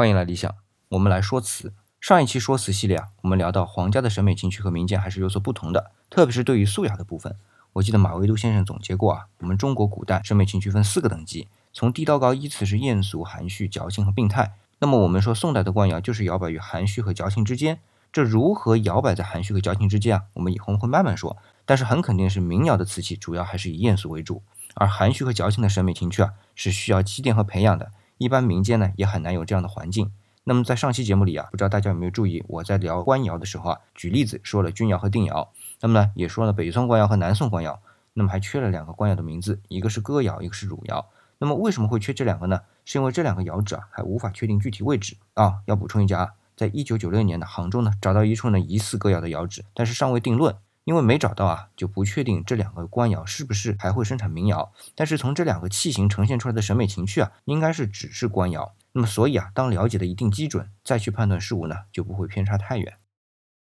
欢迎来理想，我们来说词。上一期说词系列啊，我们聊到皇家的审美情趣和民间还是有所不同的，特别是对于素雅的部分。我记得马未都先生总结过啊，我们中国古代审美情趣分四个等级，从低到高依次是艳俗、含蓄、矫情和病态。那么我们说宋代的官窑就是摇摆于含蓄和矫情之间，这如何摇摆在含蓄和矫情之间啊？我们以后会慢慢说。但是很肯定是民窑的瓷器主要还是以艳俗为主，而含蓄和矫情的审美情趣啊是需要积淀和培养的，一般民间呢也很难有这样的环境。那么在上期节目里啊，不知道大家有没有注意，我在聊官窑的时候啊，举例子说了钧窑和定窑，那么呢也说了北宋官窑和南宋官窑，那么还缺了两个官窑的名字，一个是哥窑，一个是汝窑。那么为什么会缺这两个呢？是因为这两个窑址啊还无法确定具体位置啊。要补充一下啊，在一九九六年的杭州呢，找到一处呢疑似哥窑的窑址，但是尚未定论。因为没找到啊，就不确定这两个官窑是不是还会生产民窑。但是从这两个器型呈现出来的审美情趣啊，应该是只是官窑。那么所以啊，当了解了一定基准，再去判断事物呢，就不会偏差太远。